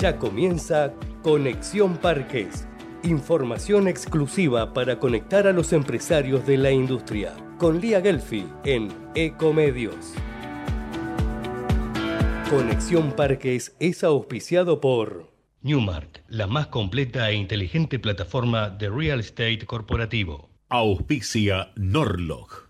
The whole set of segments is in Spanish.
Ya comienza Conexión Parques. Información exclusiva para conectar a los empresarios de la industria. Con Lía Gelfi en Ecomedios. Conexión Parques es auspiciado por Newmark, la más completa e inteligente plataforma de real estate corporativo. Auspicia Norlog,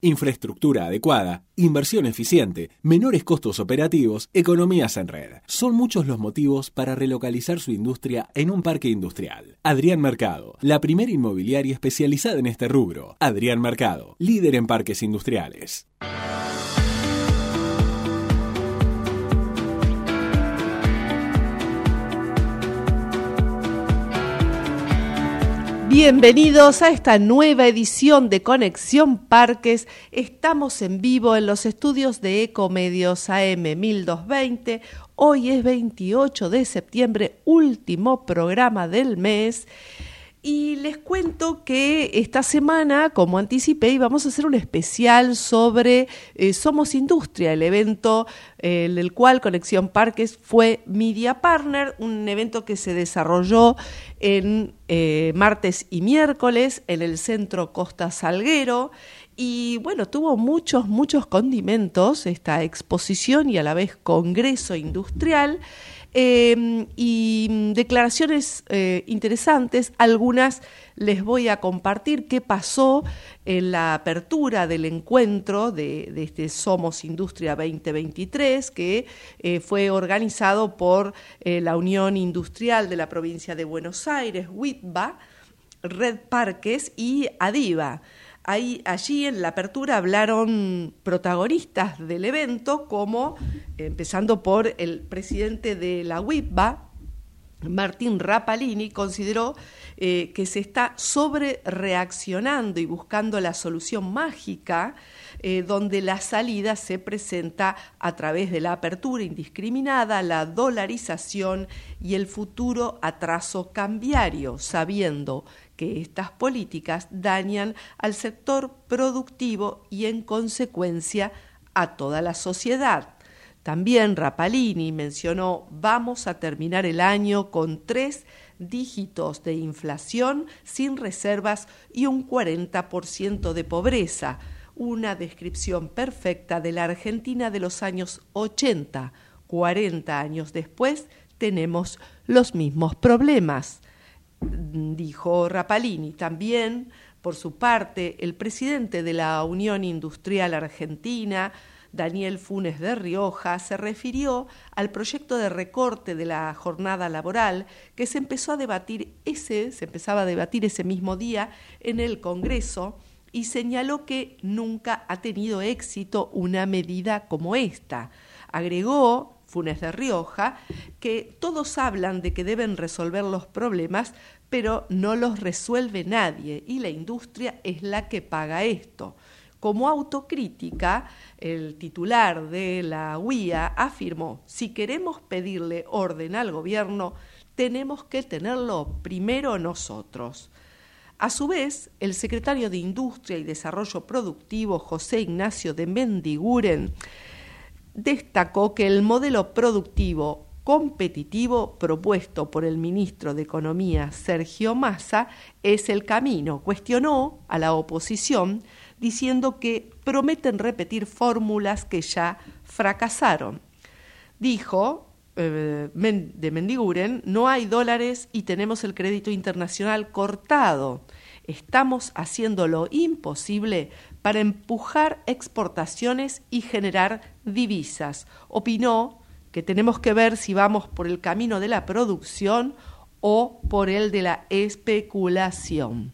Infraestructura adecuada, inversión eficiente, menores costos operativos, economías en red. Son muchos los motivos para relocalizar su industria en un parque industrial. Adrián Mercado, la primera inmobiliaria especializada en este rubro. Adrián Mercado, líder en parques industriales. Bienvenidos a esta nueva edición de Conexión Parques. Estamos en vivo en los estudios de Ecomedios AM 1220. Hoy es 28 de septiembre, último programa del mes. Y les cuento que esta semana, como anticipé, íbamos a hacer un especial sobre eh, Somos Industria, el evento eh, del cual Conexión Parques fue Media Partner, un evento que se desarrolló en eh, martes y miércoles en el Centro Costa Salguero. Y bueno, tuvo muchos, muchos condimentos esta exposición y a la vez congreso industrial. Em, y declaraciones eh, interesantes. Algunas les voy a compartir qué pasó en la apertura del encuentro de, este Somos Industria 2023, que eh, fue organizado por eh, la Unión Industrial de la provincia de Buenos Aires, WITBA, Red Parques y ADIVA allí en la apertura hablaron protagonistas del evento, como empezando por el presidente de la WIPBA, Martín Rapalini, consideró eh, que se está sobre reaccionando y buscando la solución mágica eh, donde la salida se presenta a través de la apertura indiscriminada, la dolarización y el futuro atraso cambiario, sabiendo que estas políticas dañan al sector productivo y en consecuencia a toda la sociedad. También Rapalini mencionó vamos a terminar el año con tres dígitos de inflación sin reservas y un 40% de pobreza, una descripción perfecta de la Argentina de los años 80. 40 años después tenemos los mismos problemas dijo Rapalini. También, por su parte, el presidente de la Unión Industrial Argentina, Daniel Funes de Rioja, se refirió al proyecto de recorte de la jornada laboral que se empezó a debatir ese, se empezaba a debatir ese mismo día en el Congreso y señaló que nunca ha tenido éxito una medida como esta. Agregó Funes de Rioja, que todos hablan de que deben resolver los problemas, pero no los resuelve nadie y la industria es la que paga esto. Como autocrítica, el titular de la UIA afirmó, si queremos pedirle orden al gobierno, tenemos que tenerlo primero nosotros. A su vez, el secretario de Industria y Desarrollo Productivo, José Ignacio de Mendiguren, destacó que el modelo productivo competitivo propuesto por el ministro de Economía Sergio Massa es el camino. Cuestionó a la oposición diciendo que prometen repetir fórmulas que ya fracasaron. Dijo eh, de Mendiguren, no hay dólares y tenemos el crédito internacional cortado. Estamos haciendo lo imposible para empujar exportaciones y generar divisas. Opinó que tenemos que ver si vamos por el camino de la producción o por el de la especulación.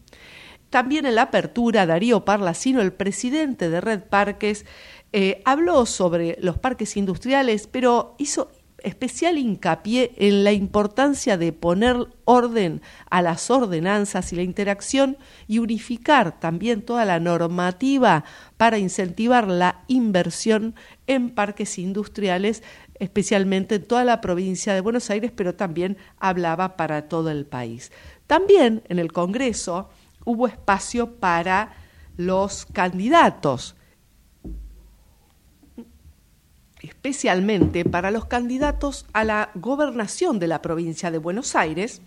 También en la apertura, Darío Parlacino, el presidente de Red Parques, eh, habló sobre los parques industriales, pero hizo especial hincapié en la importancia de poner orden a las ordenanzas y la interacción y unificar también toda la normativa para incentivar la inversión en parques industriales, especialmente en toda la provincia de Buenos Aires, pero también hablaba para todo el país. También en el Congreso hubo espacio para los candidatos especialmente para los candidatos a la gobernación de la provincia de Buenos Aires,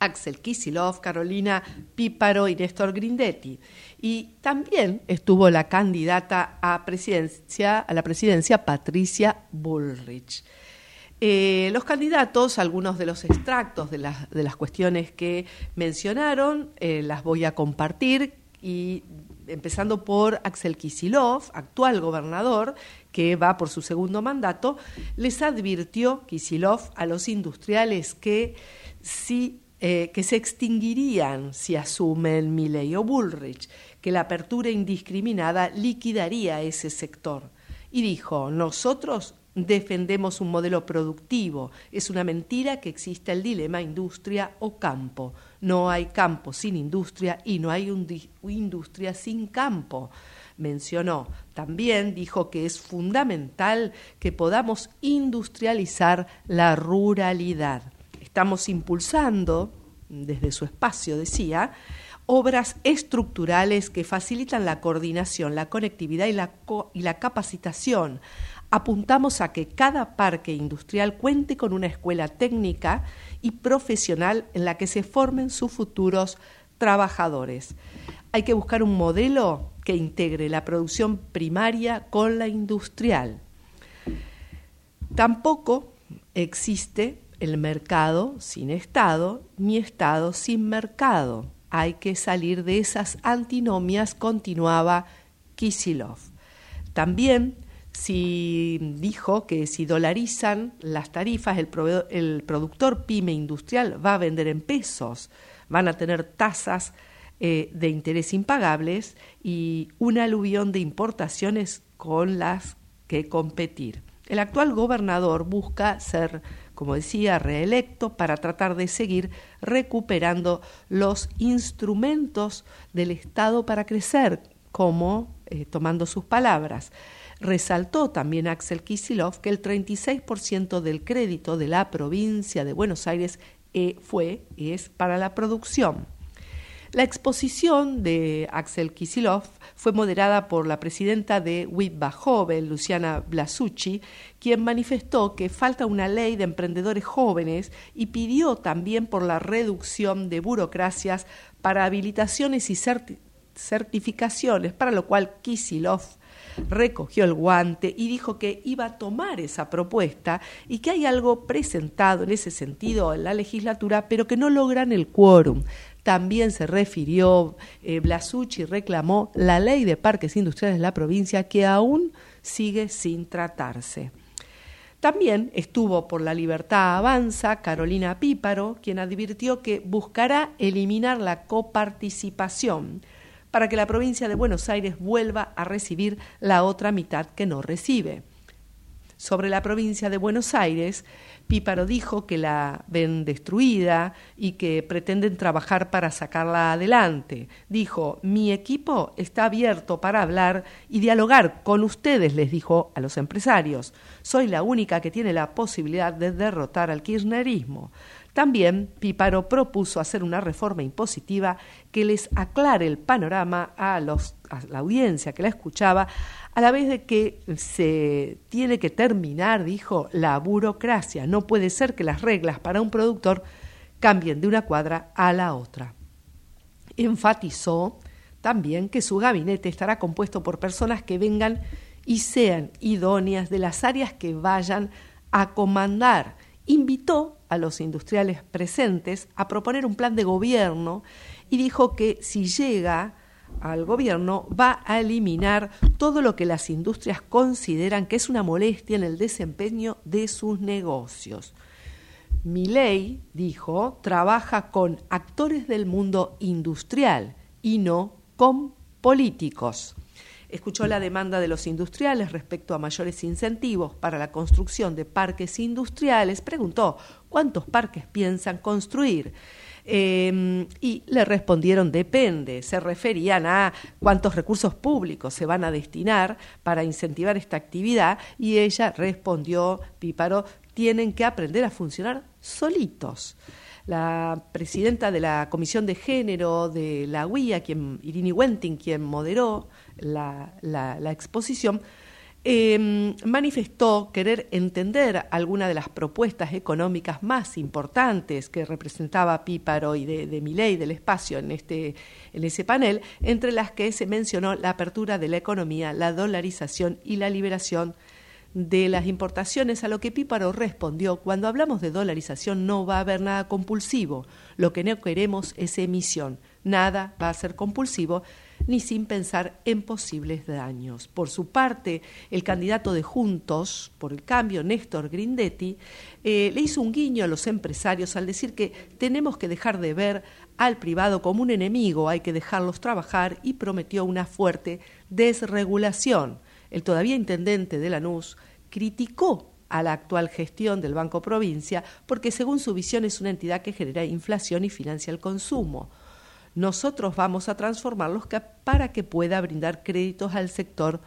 Axel Kisilov, Carolina Píparo y Néstor Grindetti. Y también estuvo la candidata a, presidencia, a la presidencia Patricia Bullrich. Eh, los candidatos, algunos de los extractos de las, de las cuestiones que mencionaron, eh, las voy a compartir y empezando por Axel Kisilov, actual gobernador, que va por su segundo mandato, les advirtió Kisilov a los industriales que eh, que se extinguirían si asumen Milley o Bullrich, que la apertura indiscriminada liquidaría ese sector. Y dijo, nosotros defendemos un modelo productivo. Es una mentira que exista el dilema industria o campo. No hay campo sin industria y no hay industria sin campo. Mencionó. También dijo que es fundamental que podamos industrializar la ruralidad. Estamos impulsando, desde su espacio decía, obras estructurales que facilitan la coordinación, la conectividad y la, y la capacitación apuntamos a que cada parque industrial cuente con una escuela técnica y profesional en la que se formen sus futuros trabajadores. Hay que buscar un modelo que integre la producción primaria con la industrial. Tampoco existe el mercado sin Estado ni Estado sin mercado. Hay que salir de esas antinomias, continuaba Kisilov. También si dijo que si dolarizan las tarifas, el, el, productor pyme industrial va a vender en pesos, van a tener tasas eh, de interés impagables y un aluvión de importaciones con las que competir. El actual gobernador busca ser, como decía, reelecto para tratar de seguir recuperando los instrumentos del Estado para crecer, como, eh, tomando sus palabras, Resaltó también Axel Kisilov que el 36% del crédito de la provincia de Buenos Aires eh, fue es para la producción. La exposición de Axel Kisilov fue moderada por la presidenta de WIPBA Joven, Luciana Blasucci, quien manifestó que falta una ley de emprendedores jóvenes y pidió también por la reducción de burocracias para habilitaciones y certificaciones, para lo cual Kisilov recogió el guante y dijo que iba a tomar esa propuesta y que hay algo presentado en ese sentido en la legislatura, pero que no logran el quórum. También se refirió eh, Blasucci reclamó la ley de parques industriales de la provincia que aún sigue sin tratarse. También estuvo por la libertad avanza Carolina Píparo, quien advirtió que buscará eliminar la coparticipación para que la provincia de Buenos Aires vuelva a recibir la otra mitad que no recibe. Sobre la provincia de Buenos Aires, Píparo dijo que la ven destruida y que pretenden trabajar para sacarla adelante. Dijo, mi equipo está abierto para hablar y dialogar con ustedes, les dijo a los empresarios. Soy la única que tiene la posibilidad de derrotar al kirchnerismo. También Píparo propuso hacer una reforma impositiva que les aclare el panorama a, los, a la audiencia que la escuchaba, a la vez de que se tiene que terminar, dijo, la burocracia. No puede ser que las reglas para un productor cambien de una cuadra a la otra. Enfatizó también que su gabinete estará compuesto por personas que vengan y sean idóneas de las áreas que vayan a comandar. Invitó a los industriales presentes a proponer un plan de gobierno y dijo que si llega al gobierno va a eliminar todo lo que las industrias consideran que es una molestia en el desempeño de sus negocios. Mi ley, dijo, trabaja con actores del mundo industrial y no con políticos. Escuchó la demanda de los industriales respecto a mayores incentivos para la construcción de parques industriales. Preguntó cuántos parques piensan construir. Em, y le respondieron depende, se referían a cuántos recursos públicos se van a destinar para incentivar esta actividad y ella respondió, Píparo, tienen que aprender a funcionar solitos. La presidenta de la Comisión de Género de la UIA, quien, Irini Wenting, quien moderó la, la exposición, Em, manifestó querer entender alguna de las propuestas económicas más importantes que representaba Píparo y de, de Miley del espacio en, este, en ese panel, entre las que se mencionó la apertura de la economía, la dolarización y la liberación de las importaciones, a lo que Píparo respondió, cuando hablamos de dolarización no va a haber nada compulsivo, lo que no queremos es emisión, nada va a ser compulsivo, ni sin pensar en posibles daños. Por su parte, el candidato de Juntos por el Cambio, Néstor Grindetti, eh, le hizo un guiño a los empresarios al decir que tenemos que dejar de ver al privado como un enemigo, hay que dejarlos trabajar y prometió una fuerte desregulación. El todavía intendente de Lanús criticó a la actual gestión del Banco Provincia porque según su visión es una entidad que genera inflación y financia el consumo nosotros vamos a transformarlos para que pueda brindar créditos al sector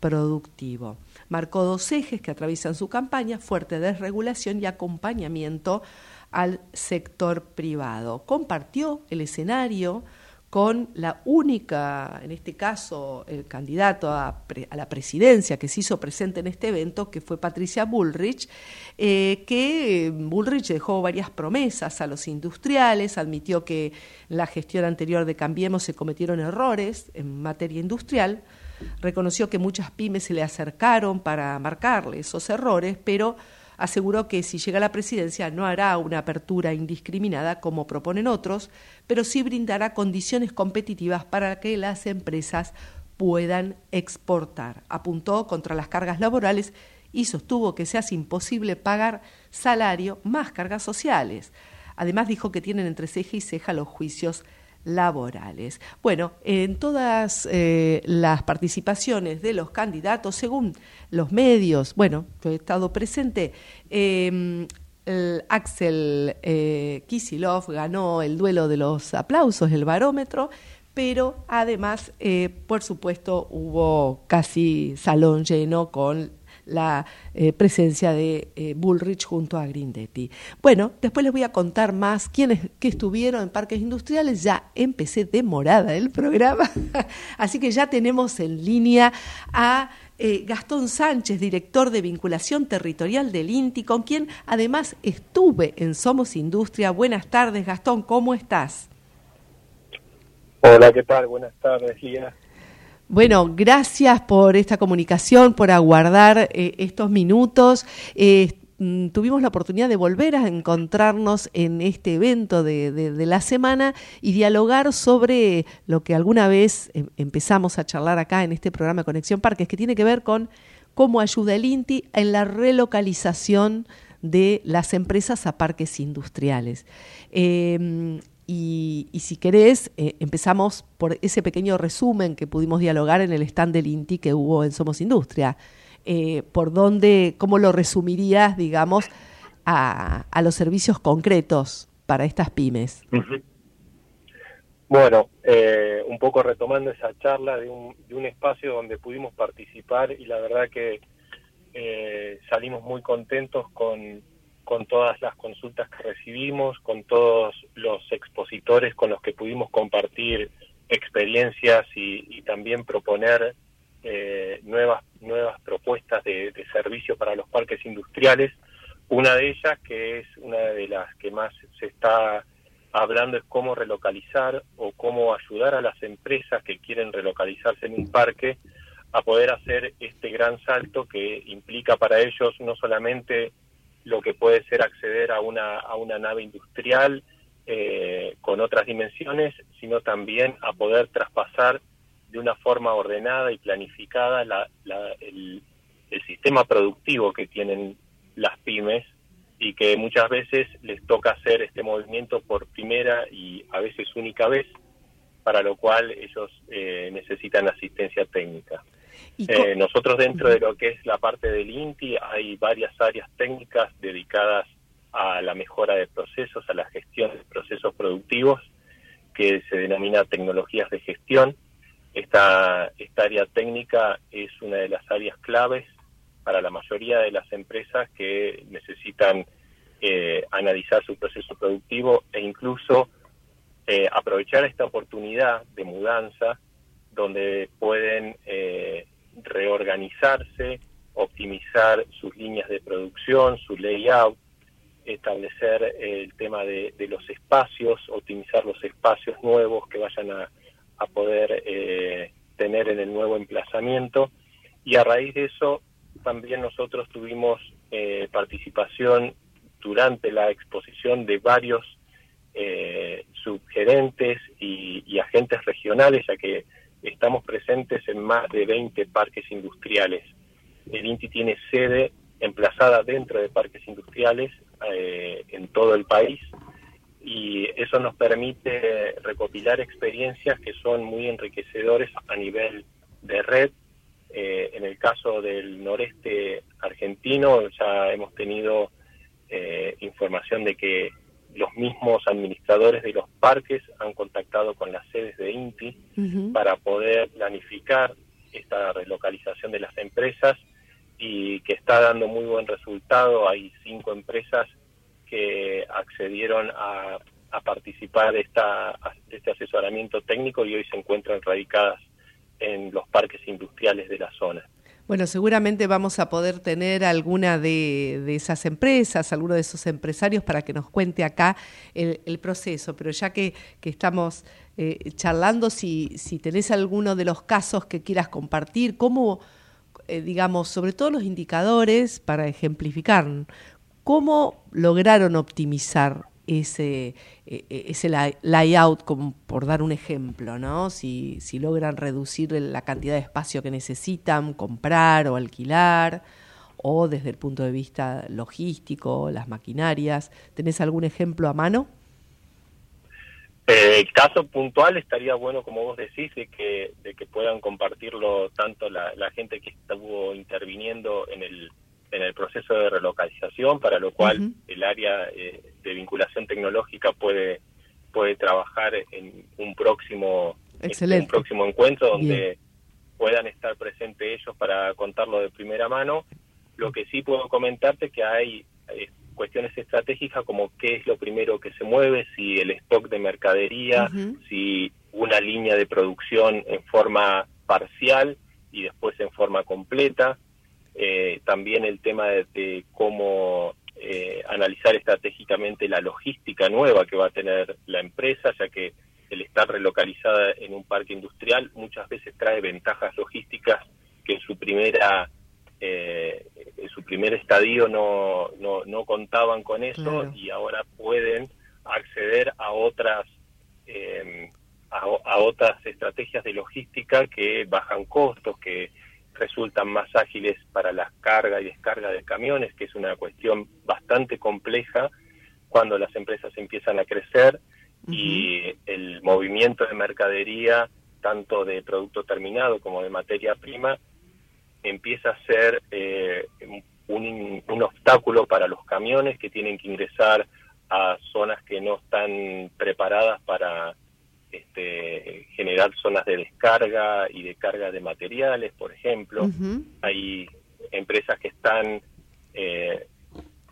productivo. Marcó dos ejes que atraviesan su campaña, fuerte desregulación y acompañamiento al sector privado. Compartió el escenario con la única, en este caso, el candidato a, la presidencia que se hizo presente en este evento, que fue Patricia Bullrich, eh, que Bullrich dejó varias promesas a los industriales, admitió que en la gestión anterior de Cambiemos se cometieron errores en materia industrial, reconoció que muchas pymes se le acercaron para marcarle esos errores, pero aseguró que si llega a la presidencia no hará una apertura indiscriminada como proponen otros, pero sí brindará condiciones competitivas para que las empresas puedan exportar. Apuntó contra las cargas laborales y sostuvo que se hace imposible pagar salario más cargas sociales. Además dijo que tienen entre ceja y ceja los juicios laborales. Bueno, en todas eh, las participaciones de los candidatos, según los medios, bueno, yo he estado presente, em, Axel eh, Kisilov ganó el duelo de los aplausos, el barómetro, pero además, eh, por supuesto, hubo casi salón lleno con la eh, presencia de eh, Bullrich junto a Grindetti. Bueno, después les voy a contar más quiénes que estuvieron en parques industriales. Ya empecé demorada el programa, así que ya tenemos en línea a eh, Gastón Sánchez, director de vinculación territorial del INTI, con quien además estuve en Somos Industria. Buenas tardes, Gastón, ¿cómo estás? Hola, ¿qué tal? Buenas tardes, Lía. Bueno, gracias por esta comunicación, por aguardar eh, estos minutos. Eh, mm, tuvimos la oportunidad de volver a encontrarnos en este evento de, la semana y dialogar sobre lo que alguna vez em, empezamos a charlar acá en este programa Conexión Parques, que tiene que ver con cómo ayuda el INTI en la relocalización de las empresas a parques industriales. Y, si querés, eh, empezamos por ese pequeño resumen que pudimos dialogar en el stand del INTI que hubo en Somos Industria. Eh, ¿Por dónde, cómo lo resumirías, digamos, a, los servicios concretos para estas pymes? Bueno, eh, un poco retomando esa charla de un, de un, espacio donde pudimos participar y la verdad que salimos muy contentos con con todas las consultas que recibimos, con todos los expositores con los que pudimos compartir experiencias y, también proponer eh, nuevas, nuevas propuestas de, de servicio para los parques industriales. Una de ellas, que es una de las que más se está hablando, es cómo relocalizar o cómo ayudar a las empresas que quieren relocalizarse en un parque a poder hacer este gran salto que implica para ellos no solamente lo que puede ser acceder a una, a una nave industrial eh, con otras dimensiones, sino también a poder traspasar de una forma ordenada y planificada el, sistema productivo que tienen las pymes y que muchas veces les toca hacer este movimiento por primera y a veces única vez. para lo cual ellos eh, necesitan asistencia técnica. Eh, nosotros dentro de lo que es la parte del INTI hay varias áreas técnicas dedicadas a la mejora de procesos, a la gestión de procesos productivos, que se denomina tecnologías de gestión. Esta, esta área técnica es una de las áreas claves para la mayoría de las empresas que necesitan eh, analizar su proceso productivo e incluso eh, aprovechar esta oportunidad de mudanza donde pueden eh, reorganizarse, optimizar sus líneas de producción, su layout, establecer el tema de, los espacios, optimizar los espacios nuevos que vayan a, poder eh, tener en el nuevo emplazamiento. Y a raíz de eso, también nosotros tuvimos participación durante la exposición de varios eh, subgerentes y, agentes regionales, ya que estamos presentes en más de 20 parques industriales. El INTI tiene sede emplazada dentro de parques industriales eh, en todo el país y eso nos permite recopilar experiencias que son muy enriquecedores a nivel de red. Eh, en el caso del noreste argentino ya hemos tenido información de que los mismos administradores de los parques han contactado con las sedes de INTI para poder planificar esta relocalización de las empresas y que está dando muy buen resultado. Hay cinco empresas que accedieron a, participar de, esta, de este asesoramiento técnico y hoy se encuentran radicadas en los parques industriales de la zona. Bueno, seguramente vamos a poder tener alguna de, esas empresas, alguno de esos empresarios para que nos cuente acá el, proceso, pero ya que, estamos eh, charlando, si, si tenés alguno de los casos que quieras compartir, cómo, eh, digamos, sobre todo los indicadores para ejemplificar, cómo lograron optimizar ese, e, e, ese layout, como por dar un ejemplo, ¿no? Si, si logran reducir la cantidad de espacio que necesitan, comprar o alquilar, o desde el punto de vista logístico, las maquinarias. ¿Tenés algún ejemplo a mano? Eh, el caso puntual estaría bueno, como vos decís, de que, de que puedan compartirlo tanto la, la gente que estuvo interviniendo en el en el proceso de relocalización, para lo cual el área eh, de vinculación tecnológica puede puede trabajar en un próximo un próximo encuentro donde puedan estar presentes ellos para contarlo de primera mano. Lo que sí puedo comentarte es que hay eh, cuestiones estratégicas como qué es lo primero que se mueve, si el stock de mercadería, si una línea de producción en forma parcial y después en forma completa, eh, también el tema de, cómo eh, analizar estratégicamente la logística nueva que va a tener la empresa, ya que el estar relocalizada en un parque industrial muchas veces trae ventajas logísticas que en su primera eh, en su primer estadio no, no, contaban con eso y ahora pueden acceder a otras a, otras estrategias de logística que bajan costos que resultan más ágiles para la carga y descarga de camiones, que es una cuestión bastante compleja cuando las empresas empiezan a crecer y el movimiento de mercadería, tanto de producto terminado como de materia prima, empieza a ser eh, un, un obstáculo para los camiones que tienen que ingresar a zonas que no están preparadas para este, generar zonas de descarga y de carga de materiales, por ejemplo. Hay empresas que están eh,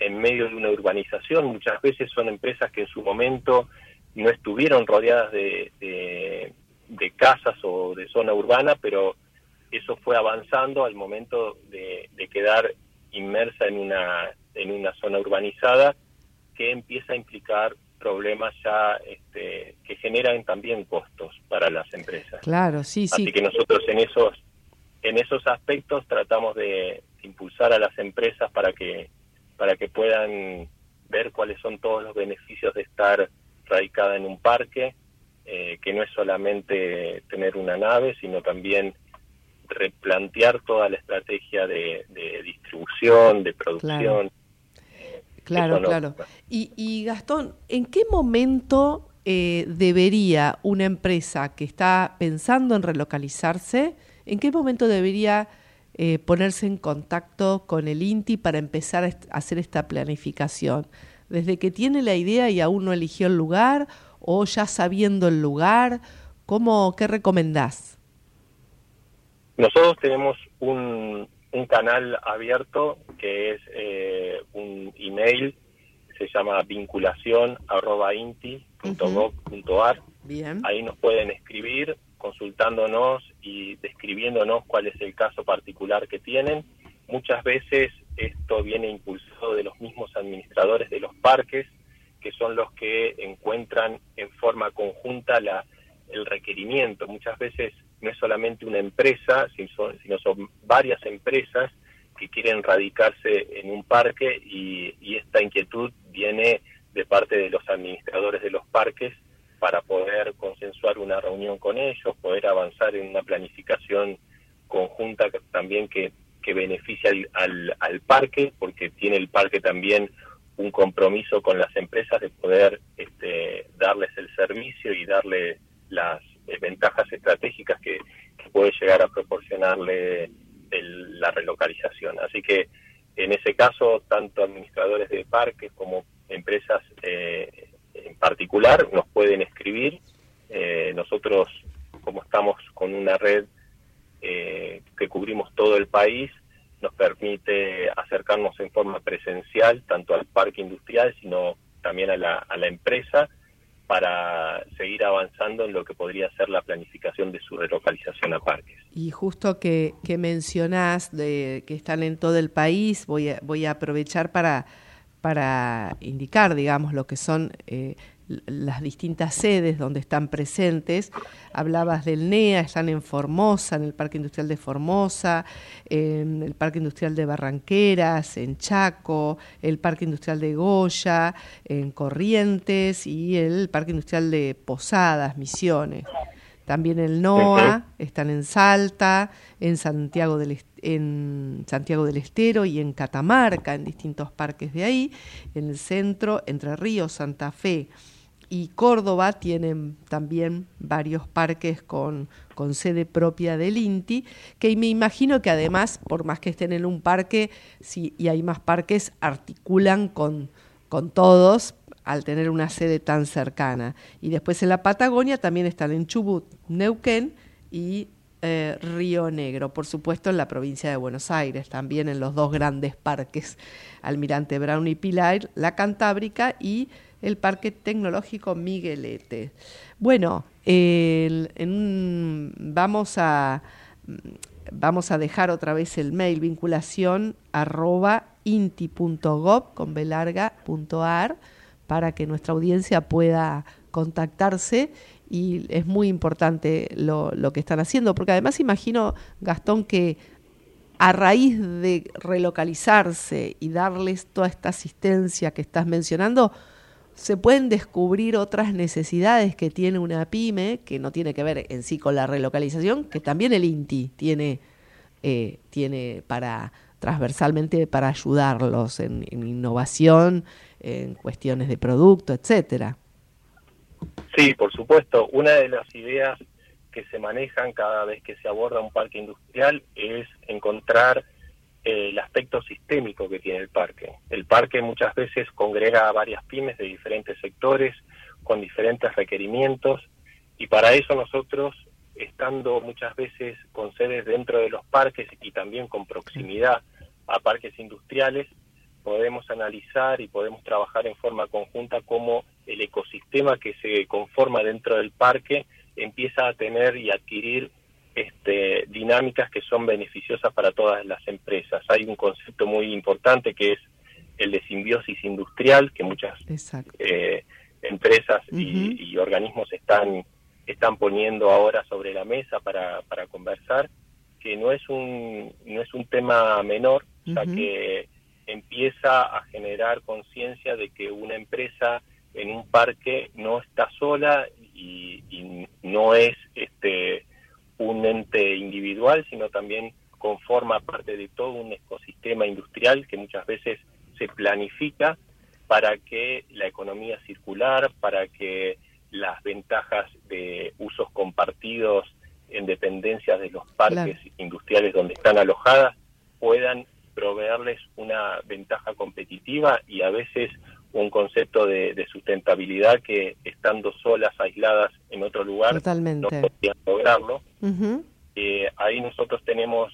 en medio de una urbanización, muchas veces son empresas que en su momento no estuvieron rodeadas de, de, casas o de zona urbana, pero eso fue avanzando al momento de, de quedar inmersa en una, en una zona urbanizada que empieza a implicar problemas ya este, que generan también costos para las empresas. Claro, sí, sí. Así que nosotros en esos en esos aspectos tratamos de impulsar a las empresas para que para que puedan ver cuáles son todos los beneficios de estar radicada en un parque, eh, que no es solamente tener una nave, sino también replantear toda la estrategia de, distribución, de producción. Claro, claro. Y, Gastón, ¿en qué momento eh, debería una empresa que está pensando en relocalizarse, en qué momento debería eh, ponerse en contacto con el INTI para empezar a hacer esta planificación? ¿Desde que tiene la idea y aún no eligió el lugar o ya sabiendo el lugar? ¿Cómo, ¿Qué recomendás? Nosotros tenemos un, un canal abierto que es eh, un email, se llama vinculación arroba inti Bien. Ahí nos pueden escribir consultándonos y describiéndonos cuál es el caso particular que tienen. Muchas veces esto viene impulsado de los mismos administradores de los parques, que son los que encuentran en forma conjunta la, el requerimiento. Muchas veces no es solamente una empresa, sino son varias empresas que quieren radicarse en un parque y, y esta inquietud viene de parte de los administradores de los parques para poder consensuar una reunión con ellos, poder avanzar en una planificación conjunta también que, que beneficie al, al, parque, porque tiene el parque también un compromiso con las empresas de poder este, darles el servicio y darle las eh, ventajas estratégicas que, puede llegar a proporcionarle la relocalización. Así que en ese caso, tanto administradores de parques como empresas eh, en particular nos pueden escribir. Eh, nosotros, como estamos con una red que cubrimos todo el país, nos permite acercarnos en forma presencial tanto al parque industrial, sino también a la, a la empresa para seguir avanzando en lo que podría ser la planificación de su relocalización a parques. Y justo que, que mencionás de que están en todo el país, voy a, voy a aprovechar para, para indicar, digamos, lo que son eh, las distintas sedes donde están presentes. Hablabas del NEA, están en Formosa, en el Parque Industrial de Formosa, en el Parque Industrial de Barranqueras, en Chaco, el Parque Industrial de Goya, en Corrientes y el Parque Industrial de Posadas, Misiones. También el NOA, están en Salta, en Santiago del en Santiago del Estero y en Catamarca, en distintos parques de ahí, en el centro, Entre Ríos, Santa Fe, y Córdoba tienen también varios parques con, con, sede propia del INTI, que me imagino que además, por más que estén en un parque, y hay más parques, articulan con, con todos al tener una sede tan cercana. Y después en la Patagonia también están en Chubut, Neuquén y eh, Río Negro, por supuesto en la provincia de Buenos Aires, también en los dos grandes parques, Almirante Brown y Pilar, la Cantábrica y el Parque Tecnológico Miguelete. Bueno, vamos a vamos a dejar otra vez el mail vinculación arroba inti.gov con belarga.ar para que nuestra audiencia pueda contactarse y es muy importante lo, lo, que están haciendo, porque además imagino, Gastón, que a raíz de relocalizarse y darles toda esta asistencia que estás mencionando, se pueden descubrir otras necesidades que tiene una pyme, que no tiene que ver en sí con la relocalización, que también el INTI tiene, eh, tiene para transversalmente para ayudarlos en, innovación, en cuestiones de producto, etcétera. Sí, por supuesto. Una de las ideas que se manejan cada vez que se aborda un parque industrial es encontrar el aspecto sistémico que tiene el parque. El parque muchas veces congrega a varias pymes de diferentes sectores con diferentes requerimientos y para eso nosotros, estando muchas veces con sedes dentro de los parques y también con proximidad a parques industriales, podemos analizar y podemos trabajar en forma conjunta cómo el ecosistema que se conforma dentro del parque empieza a tener y adquirir este, dinámicas que son beneficiosas para todas las empresas. Hay un concepto muy importante que es el de simbiosis industrial, que muchas eh, empresas y, organismos están, están poniendo ahora sobre la mesa para, para conversar, que no es un, no es un tema menor, ya que empieza a generar conciencia de que una empresa en un parque no está sola y, y no es este un ente individual, sino también conforma parte de todo un ecosistema industrial que muchas veces se planifica para que la economía circular, para que las ventajas de usos compartidos en dependencias de los parques industriales donde están alojadas puedan proveerles una ventaja competitiva y a veces un concepto de, sustentabilidad que estando solas, aisladas en otro lugar, no podían lograrlo. Eh, ahí nosotros tenemos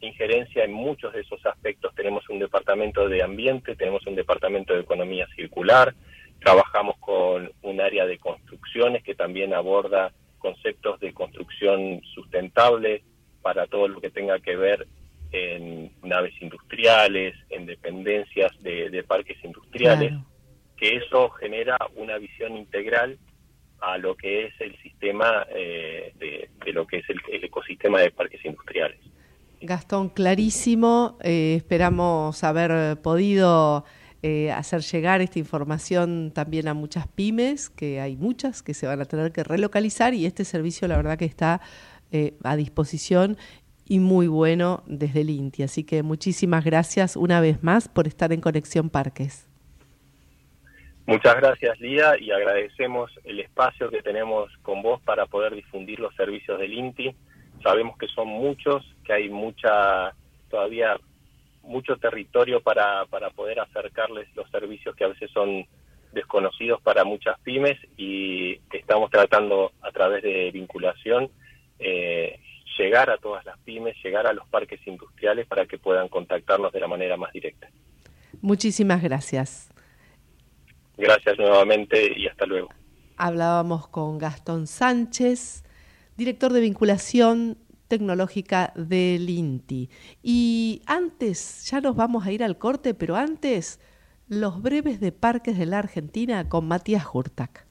injerencia en muchos de esos aspectos. Tenemos un departamento de ambiente, tenemos un departamento de economía circular, trabajamos con un área de construcciones que también aborda conceptos de construcción sustentable para todo lo que tenga que ver en naves industriales, en dependencias de, parques industriales, que eso genera una visión integral a lo que es el sistema eh, de, lo que es el, ecosistema de parques industriales. Gastón, clarísimo. Eh, esperamos haber podido eh, hacer llegar esta información también a muchas pymes, que hay muchas que se van a tener que relocalizar y este servicio la verdad que está eh, a disposición y muy bueno desde el INTI. Así que muchísimas gracias una vez más por estar en Conexión Parques. Muchas gracias, Lía, y agradecemos el espacio que tenemos con vos para poder difundir los servicios del INTI. Sabemos que son muchos, que hay mucha todavía mucho territorio para, para poder acercarles los servicios que a veces son desconocidos para muchas pymes y estamos tratando a través de vinculación eh, llegar a todas las pymes, llegar a los parques industriales para que puedan contactarnos de la manera más directa. Muchísimas gracias. Gracias nuevamente y hasta luego. Hablábamos con Gastón Sánchez, director de vinculación tecnológica del INTI. Y antes, ya nos vamos a ir al corte, pero antes, los breves de parques de la Argentina con Matías Hurtak.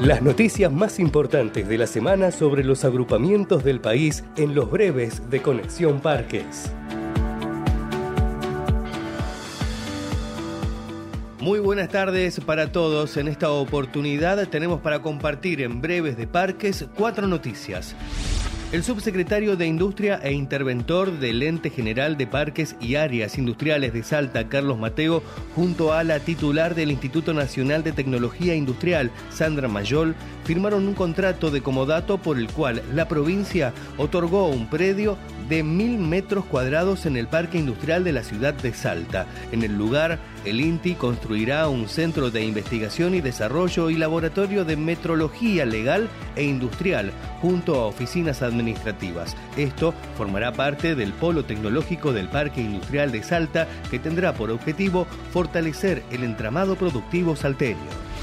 Las noticias más importantes de la semana sobre los agrupamientos del país en los breves de Conexión Parques. Muy buenas tardes para todos. En esta oportunidad tenemos para compartir en breves de parques cuatro noticias. El subsecretario de Industria e interventor del Ente General de Parques y Áreas Industriales de Salta, Carlos Mateo, junto a la titular del Instituto Nacional de Tecnología Industrial, Sandra Mayol, firmaron un contrato de comodato por el cual la provincia otorgó un predio de mil metros cuadrados en el Parque Industrial de la ciudad de Salta. En el lugar, el INTI construirá un centro de investigación y desarrollo y laboratorio de metrología legal e industrial junto a oficinas administrativas. Esto formará parte del polo tecnológico del Parque Industrial de Salta que tendrá por objetivo fortalecer el entramado productivo salteño.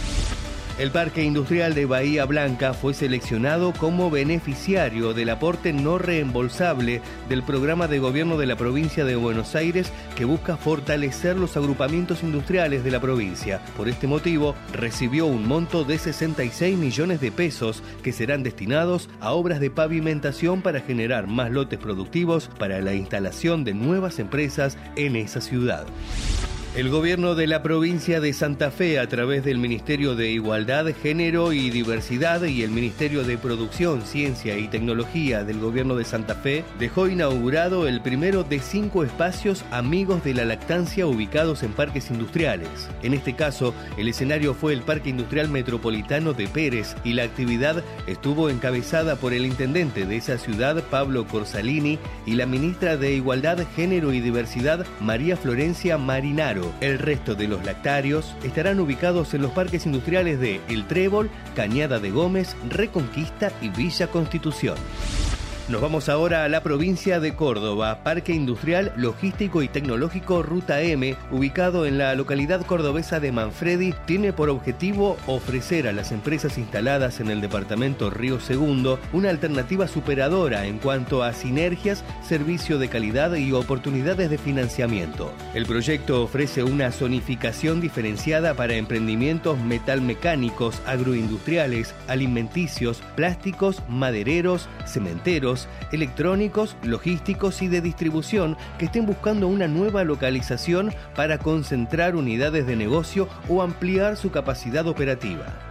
El Parque Industrial de Bahía Blanca fue seleccionado como beneficiario del aporte no reembolsable del programa de gobierno de la provincia de Buenos Aires que busca fortalecer los agrupamientos industriales de la provincia. Por este motivo, recibió un monto de 66 millones de pesos que serán destinados a obras de pavimentación para generar más lotes productivos para la instalación de nuevas empresas en esa ciudad. El gobierno de la provincia de Santa Fe, a través del Ministerio de Igualdad, Género y Diversidad y el Ministerio de Producción, Ciencia y Tecnología del gobierno de Santa Fe, dejó inaugurado el primero de cinco espacios amigos de la lactancia ubicados en parques industriales. En este caso, el escenario fue el Parque Industrial Metropolitano de Pérez y la actividad estuvo encabezada por el intendente de esa ciudad, Pablo Corsalini, y la ministra de Igualdad, Género y Diversidad, María Florencia Marinaro. El resto de los lactarios estarán ubicados en los parques industriales de El Trébol, Cañada de Gómez, Reconquista y Villa Constitución. Nos vamos ahora a la provincia de Córdoba, Parque Industrial, Logístico y Tecnológico Ruta M, ubicado en la localidad cordobesa de Manfredi, tiene por objetivo ofrecer a las empresas instaladas en el departamento Río Segundo una alternativa superadora en cuanto a sinergias, servicio de calidad y oportunidades de financiamiento. El proyecto ofrece una zonificación diferenciada para emprendimientos metalmecánicos, agroindustriales, alimenticios, plásticos, madereros, cementeros, electrónicos, logísticos y de distribución que estén buscando una nueva localización para concentrar unidades de negocio o ampliar su capacidad operativa.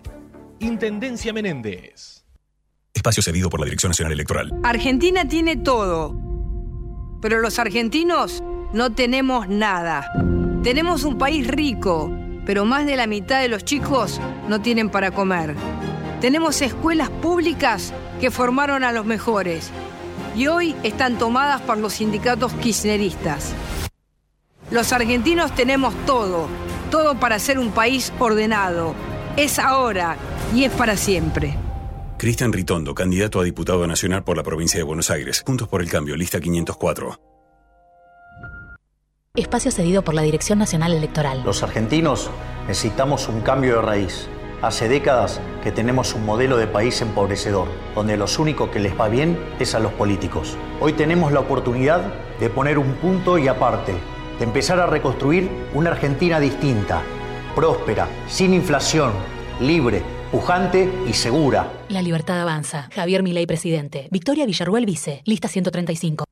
Intendencia Menéndez. Espacio cedido por la Dirección Nacional Electoral. Argentina tiene todo, pero los argentinos no tenemos nada. Tenemos un país rico, pero más de la mitad de los chicos no tienen para comer. Tenemos escuelas públicas que formaron a los mejores y hoy están tomadas por los sindicatos kirchneristas. Los argentinos tenemos todo, todo para ser un país ordenado. Es ahora y es para siempre. Cristian Ritondo, candidato a diputado nacional por la provincia de Buenos Aires. Juntos por el cambio, lista 504. Espacio cedido por la Dirección Nacional Electoral. Los argentinos necesitamos un cambio de raíz. Hace décadas que tenemos un modelo de país empobrecedor, donde los únicos que les va bien es a los políticos. Hoy tenemos la oportunidad de poner un punto y aparte, de empezar a reconstruir una Argentina distinta, próspera, sin inflación, libre, pujante y segura. La libertad avanza. Javier Milei, presidente. Victoria Villarruel, vice. Lista 135.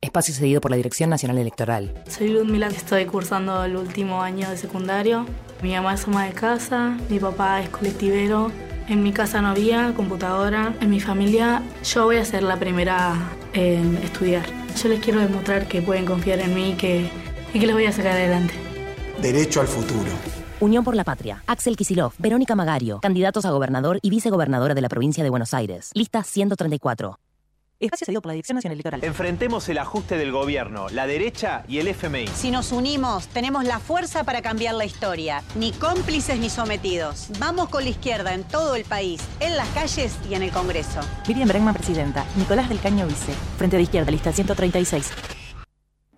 Espacio cedido por la Dirección Nacional Electoral. Soy Ludmila, estoy cursando el último año de secundario. Mi mamá es ama de casa, mi papá es colectivero. En mi casa no había computadora. En mi familia yo voy a ser la primera en estudiar. Yo les quiero demostrar que pueden confiar en mí y que, y que los voy a sacar adelante. Derecho al futuro. Unión por la Patria. Axel Kisilov, Verónica Magario, candidatos a gobernador y vicegobernadora de la provincia de Buenos Aires. Lista 134. Espacio cedido por la Dirección Nacional Electoral. Enfrentemos el ajuste del gobierno, la derecha y el FMI. Si nos unimos, tenemos la fuerza para cambiar la historia. Ni cómplices ni sometidos. Vamos con la izquierda en todo el país, en las calles y en el Congreso. Miriam Bregman, presidenta. Nicolás del Caño, vice. Frente de izquierda, lista 136.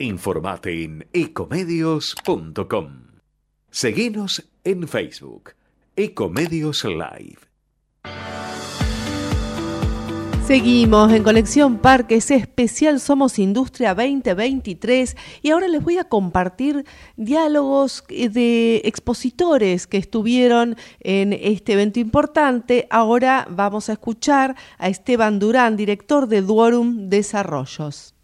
Informate en ecomedios.com. Seguinos en Facebook. Ecomedios Live. Seguimos en Conexión Parques Especial Somos Industria 2023 y ahora les voy a compartir diálogos de expositores que estuvieron en este evento importante. Ahora vamos a escuchar a Esteban Durán, director de Duorum Desarrollos.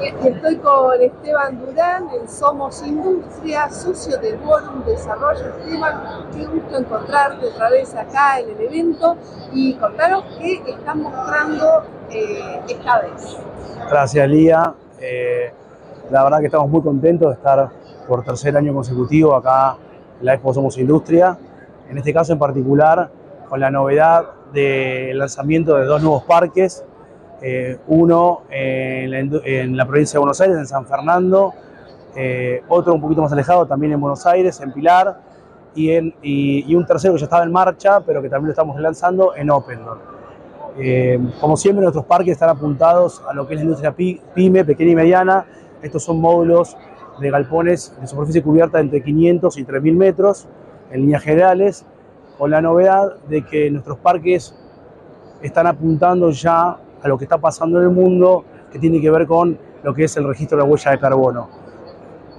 Estoy con Esteban Durán en Somos Industria, socio de Duorum Desarrollo. Esteban, qué gusto encontrarte otra vez acá en el evento y contaros qué están mostrando eh, esta vez. Gracias, Lía. Eh, la verdad que estamos muy contentos de estar por tercer año consecutivo acá en la Expo Somos Industria. En este caso en particular, con la novedad del lanzamiento de dos nuevos parques eh, uno en la, provincia de Buenos Aires, en San Fernando, eh, otro un poquito más alejado también en Buenos Aires, en Pilar, y, un tercero que ya estaba en marcha, pero que también lo estamos lanzando en Opendor. Eh, como siempre, nuestros parques están apuntados a lo que es la industria pyme, pequeña y mediana. Estos son módulos de galpones de superficie cubierta entre 500 y 3.000 metros, en líneas generales, con la novedad de que nuestros parques están apuntando ya a lo que está pasando en el mundo que tiene que ver con lo que es el registro de la huella de carbono.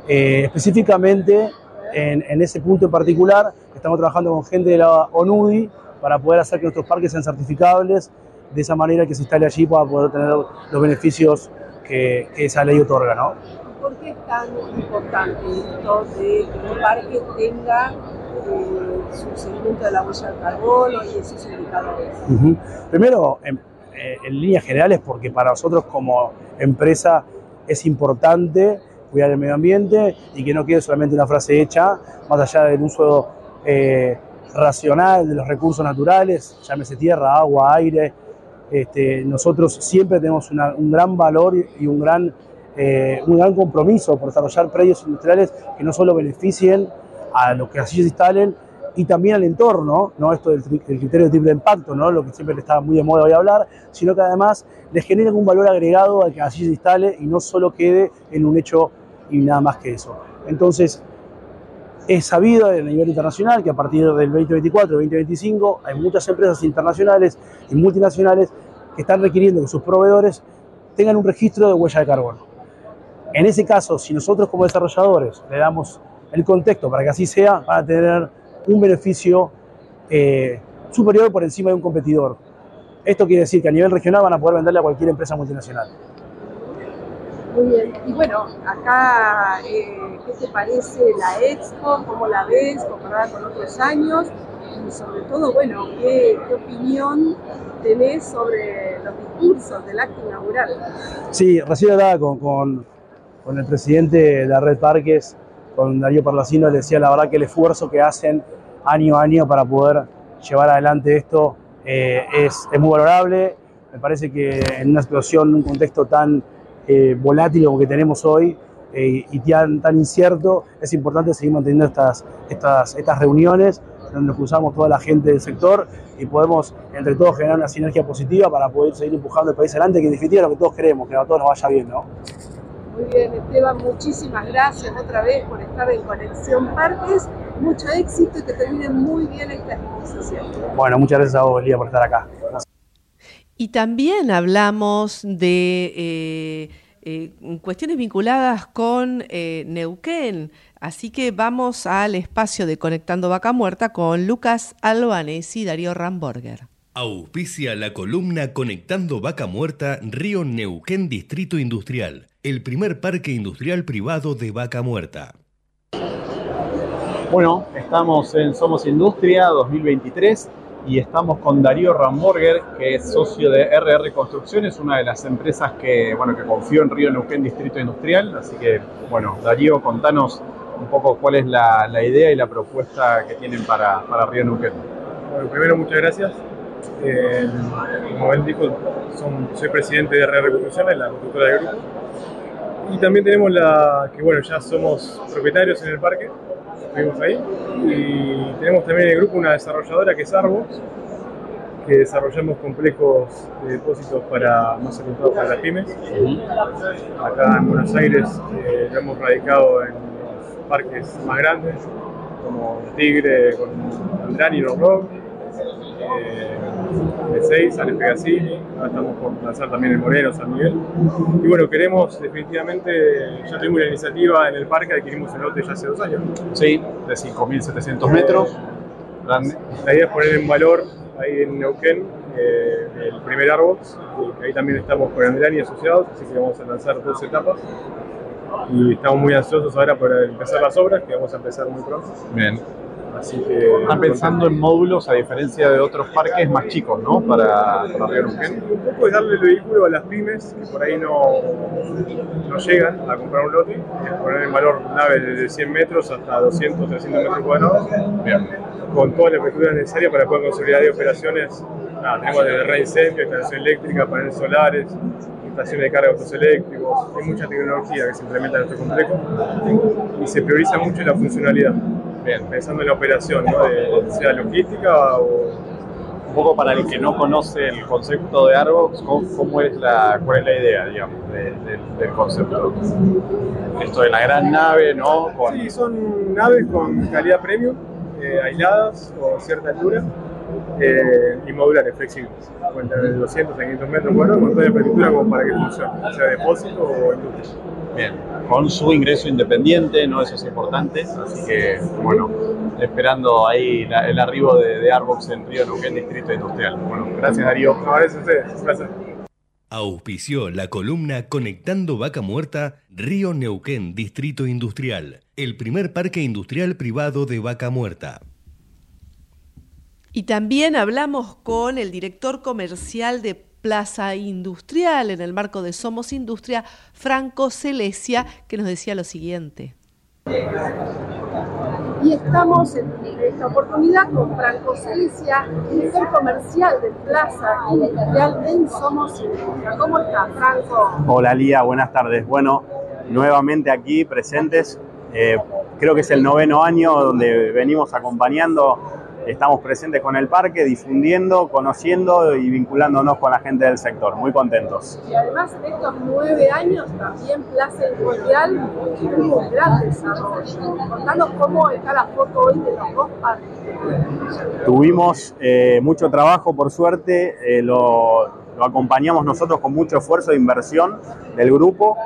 Eh, específicamente, en, ese punto en particular, estamos trabajando con gente de la ONUDI para poder hacer que nuestros parques sean certificables, de esa manera que se instale allí para poder tener los beneficios que, esa ley otorga. ¿no? ¿Por qué es tan importante esto de que un parque tenga eh, su seguimiento de la huella de carbono y esos indicadores? Primero, en, eh, en líneas generales porque para nosotros como empresa es importante cuidar el medio ambiente y que no quede solamente una frase hecha, más allá del uso eh, racional de los recursos naturales, llámese tierra, agua, aire. Este, nosotros siempre tenemos un gran valor y un gran, eh, un gran compromiso por desarrollar predios industriales que no solo beneficien a los que así se instalen, y también al entorno, ¿no? esto del, criterio de triple impacto, ¿no? lo que siempre está muy de moda hoy hablar, sino que además les genere un valor agregado al que así se instale y no solo quede en un hecho y nada más que eso. Entonces, Es sabido a nivel internacional que a partir del 2024-2025 hay muchas empresas internacionales y multinacionales que están requiriendo que sus proveedores tengan un registro de huella de carbono. En ese caso, si nosotros como desarrolladores le damos el contexto para que así sea, van a tener un beneficio eh, superior por encima de un competidor. Esto quiere decir que a nivel regional van a poder venderle a cualquier empresa multinacional. Muy bien. Y bueno, acá, eh, ¿qué te parece la expo? ¿Cómo la ves comparada con otros años? Y sobre todo, bueno, ¿qué, qué opinión tenés sobre los discursos del acto inaugural? Sí, recién hablaba con, con, con el presidente de la Red Parques, con Darío Parlacino, le decía la verdad que el esfuerzo que hacen año a año para poder llevar adelante esto eh, es, es muy valorable. Me parece que en una situación, en un contexto tan eh, volátil como que tenemos hoy eh, y tan, tan incierto, es importante seguir manteniendo estas, estas, estas reuniones donde nos cruzamos toda la gente del sector y podemos entre todos generar una sinergia positiva para poder seguir empujando el país adelante, que en definitiva es lo que todos queremos, que a todos nos vaya bien, ¿no? Muy bien, Esteban, muchísimas gracias otra vez por estar en Conexión Parques. Mucho éxito y que termine muy bien esta exposición. Bueno, muchas gracias a vos, Lía, por estar acá. Y también hablamos de eh, eh, cuestiones vinculadas con eh, Neuquén. Así que vamos al espacio de Conectando Vaca Muerta con Lucas Albanesi y Darío Ramborger. Auspicia la columna Conectando Vaca Muerta Río Neuquén Distrito Industrial, el primer parque industrial privado de Vaca Muerta. Bueno, estamos en Somos Industria 2023 y estamos con Darío Ramborger, que es socio de RR Construcciones, una de las empresas que, bueno, que confió en Río Neuquén Distrito Industrial. Así que, bueno, Darío, contanos un poco cuál es la, la idea y la propuesta que tienen para, para Río Neuquén. Bueno, primero, muchas gracias. Eh, como él dijo, son, soy presidente de RR Construcciones, la constructora de grupo. Y también tenemos la que, bueno, ya somos propietarios en el parque, estuvimos ahí. Y tenemos también en el grupo una desarrolladora que es Arbox, que desarrollamos complejos de depósitos para más orientados para las pymes. Acá en Buenos Aires eh, lo hemos radicado en los parques más grandes, como Tigre, con Andrani Rock Rock, eh, de 6 San Pegasini, ahora estamos por lanzar también el Moreno, San Miguel. Y bueno, queremos definitivamente, ya tuvimos la iniciativa en el parque, adquirimos el lote ya hace dos años. Sí, de 5.700 metros. Grande. La idea es poner en valor ahí en Neuquén eh, el primer Arbox, y ahí también estamos con Andrani asociados, así que vamos a lanzar dos etapas. Y estamos muy ansiosos ahora por empezar las obras, que vamos a empezar muy pronto. Bien. Así que Están pensando en módulos a diferencia de otros parques más chicos, ¿no? Para, para Río Neuquén. un poco es darle el vehículo a las pymes que por ahí no, no llegan a comprar un lote, es poner en valor naves de 100 metros hasta 200, 300 metros cuadrados, con toda la infraestructura necesaria para poder consolidar de operaciones. Nada, tenemos desde reincendio, instalación eléctrica, paneles solares, estaciones de carga de autos eléctricos, hay mucha tecnología que se implementa en este complejo y se prioriza mucho la funcionalidad. Bien, pensando en la operación, ¿no? sea logística o Un poco para el que no conoce el concepto de Arbox, ¿cómo, es la, ¿cuál es la idea, digamos, de- del- concepto? Esto de la gran nave, ¿no? Con- Sí, son naves con calidad premium, eh, aisladas o cierta altura eh, y modulares, flexibles. Cuentan de 200 a 500 metros cuadrados con toda la como para que funcione, sea depósito o industria. Bien, con su ingreso independiente, ¿no? Eso es importante. Así que, bueno, esperando ahí la- el arribo de, de Arbox en Río Neuquén Distrito Industrial. Bueno, gracias Darío. No, gracias a ustedes, gracias. Auspició la columna Conectando Vaca Muerta Río Neuquén Distrito Industrial, el primer parque industrial privado de Vaca Muerta. Y también hablamos con el director comercial de Plaza Industrial en el marco de Somos Industria, Franco Celesia, que nos decía lo siguiente. Y estamos en esta oportunidad con Franco Celicia, director comercial de Plaza Industrial en Somos Industria. ¿Cómo está, Franco? Hola Lía, buenas tardes. Bueno, nuevamente aquí presentes. Eh, creo que es el noveno año donde venimos acompañando estamos presentes con el parque, difundiendo, conociendo y vinculándonos con la gente del sector. Muy contentos. Y además en estos nueve años también Plaza Industrial tuvo un gran desarrollo. Contanos cómo está la foto hoy de los dos parques. Tuvimos eh, mucho trabajo, por suerte, eh, lo, lo, acompañamos nosotros con mucho esfuerzo de inversión del grupo.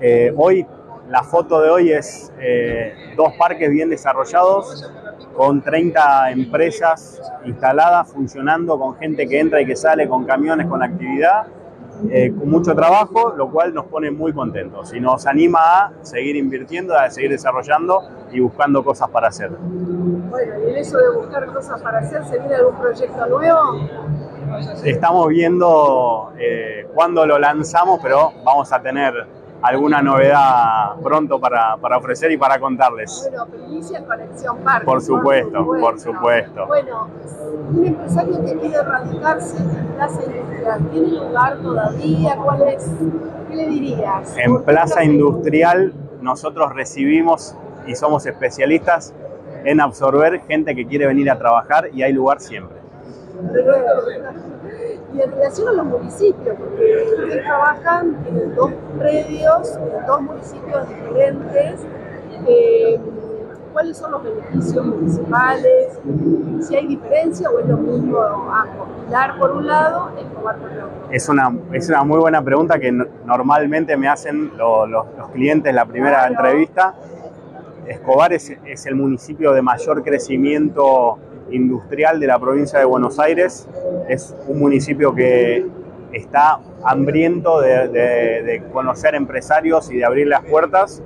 Eh, hoy, la foto de hoy es dos parques bien desarrollados, con 30 empresas instaladas, funcionando, con gente que entra y que sale, con camiones, con actividad, eh, con mucho trabajo, lo cual nos pone muy contentos y nos anima a seguir invirtiendo, a seguir desarrollando y buscando cosas para hacer. Bueno, y en eso de buscar cosas para hacer, ¿se viene algún proyecto nuevo? Estamos viendo eh, cuándo lo lanzamos, pero vamos a tener alguna novedad pronto para, para, ofrecer y para contarles. Bueno, primicia Conexión Parque. Por supuesto, por supuesto. Bueno, un empresario que quiere radicarse en Plaza Industrial, ¿tiene lugar todavía? ¿Cuál es? ¿Qué le dirías? En Plaza Industrial nosotros recibimos y somos especialistas en absorber gente que quiere venir a trabajar y hay lugar siempre. Y en relación a los municipios, porque ustedes trabajan en dos predios, en dos municipios diferentes, eh, ¿cuáles son los beneficios municipales? Si hay diferencia o es lo mismo a por un lado, Escobar por otro. Es una, es una muy buena pregunta que normalmente me hacen los, los, clientes en la primera entrevista. Escobar es, es el municipio de mayor crecimiento industrial de la provincia de Buenos Aires. Es un municipio que está hambriento de, conocer empresarios y de abrir las puertas.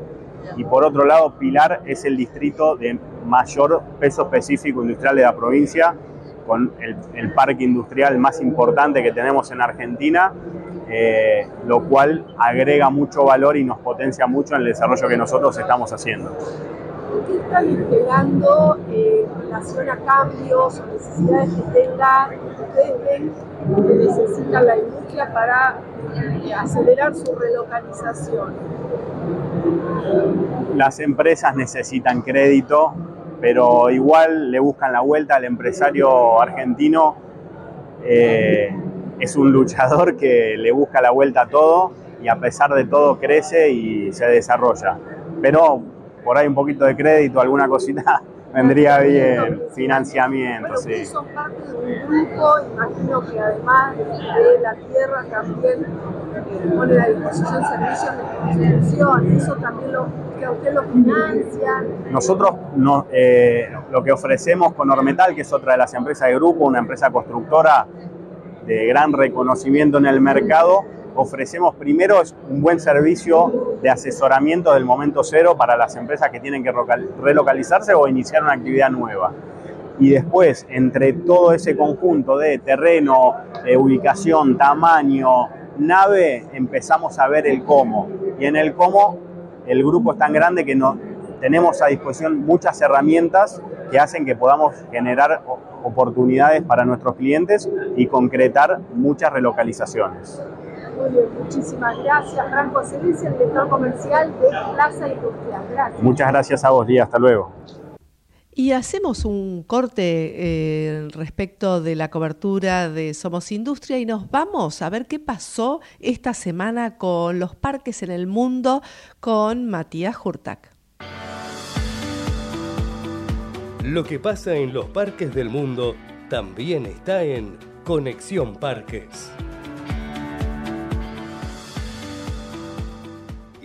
Y por otro lado, Pilar es el distrito de mayor peso específico industrial de la provincia, con el, parque industrial más importante que tenemos en Argentina, eh, lo cual agrega mucho valor y nos potencia mucho en el desarrollo que nosotros estamos haciendo. ¿Qué están esperando eh, en relación a cambios o necesidades que tenga, ustedes ven que necesita la industria para eh, acelerar su relocalización? Las empresas necesitan crédito, pero igual le buscan la vuelta al empresario argentino. Eh, es un luchador que le busca la vuelta a todo y a pesar de todo crece y se desarrolla. Pero por ahí un poquito de crédito, alguna cosita, vendría bien, financiamiento, bueno, sí. son parte de un grupo, imagino que además de la tierra también eh, pone a disposición servicios de construcción, eso también lo, que usted lo financia. Nosotros no, eh, lo que ofrecemos con Ormetal, que es otra de las empresas de grupo, una empresa constructora de gran reconocimiento en el mercado, ofrecemos primero un buen servicio de asesoramiento del momento cero para las empresas que tienen que relocalizarse o iniciar una actividad nueva. Y después, entre todo ese conjunto de terreno, ubicación, tamaño, nave, empezamos a ver el cómo. Y en el cómo, el grupo es tan grande que no, tenemos a disposición muchas herramientas que hacen que podamos generar oportunidades para nuestros clientes y concretar muchas relocalizaciones. Muy bien, muchísimas gracias. Franco Celicia, el director comercial de Plaza Industrial. Gracias. Muchas gracias a vos, Lía. Hasta luego. Y hacemos un corte eh, respecto de la cobertura de Somos Industria y nos vamos a ver qué pasó esta semana con los parques en el mundo con Matías Hurtak. Lo que pasa en los parques del mundo también está en Conexión Parques.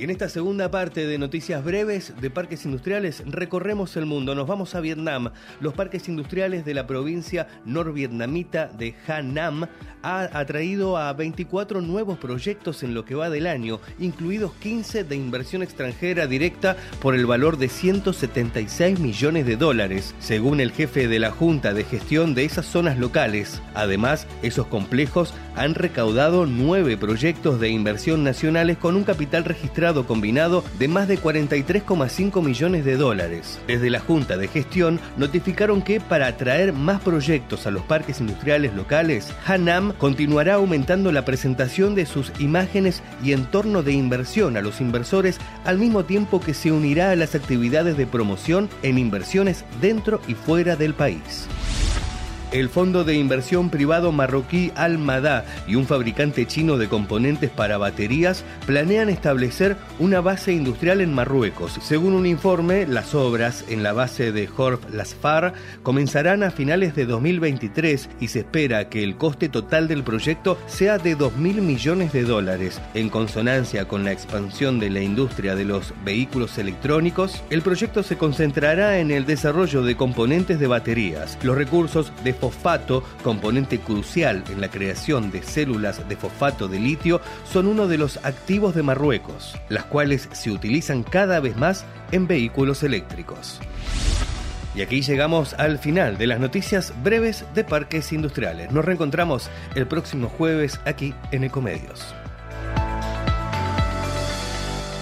Y en esta segunda parte de Noticias Breves de Parques Industriales recorremos el mundo. Nos vamos a Vietnam. Los parques industriales de la provincia norvietnamita de Ha Nam ha atraído a 24 nuevos proyectos en lo que va del año, incluidos 15 de inversión extranjera directa por el valor de 176 millones de dólares, según el jefe de la Junta de Gestión de esas zonas locales. Además, esos complejos han recaudado nueve proyectos de inversión nacionales con un capital registrado combinado de más de 43,5 millones de dólares. Desde la Junta de Gestión notificaron que para atraer más proyectos a los parques industriales locales, Hanam continuará aumentando la presentación de sus imágenes y entorno de inversión a los inversores al mismo tiempo que se unirá a las actividades de promoción en inversiones dentro y fuera del país. El fondo de inversión privado marroquí Al-Madá y un fabricante chino de componentes para baterías planean establecer una base industrial en Marruecos. Según un informe, las obras en la base de Horf Lasfar comenzarán a finales de 2023 y se espera que el coste total del proyecto sea de 2 mil millones de dólares. En consonancia con la expansión de la industria de los vehículos electrónicos, el proyecto se concentrará en el desarrollo de componentes de baterías. Los recursos de fosfato, componente crucial en la creación de células de fosfato de litio, son uno de los activos de Marruecos, las cuales se utilizan cada vez más en vehículos eléctricos. Y aquí llegamos al final de las noticias breves de parques industriales. Nos reencontramos el próximo jueves aquí en Ecomedios.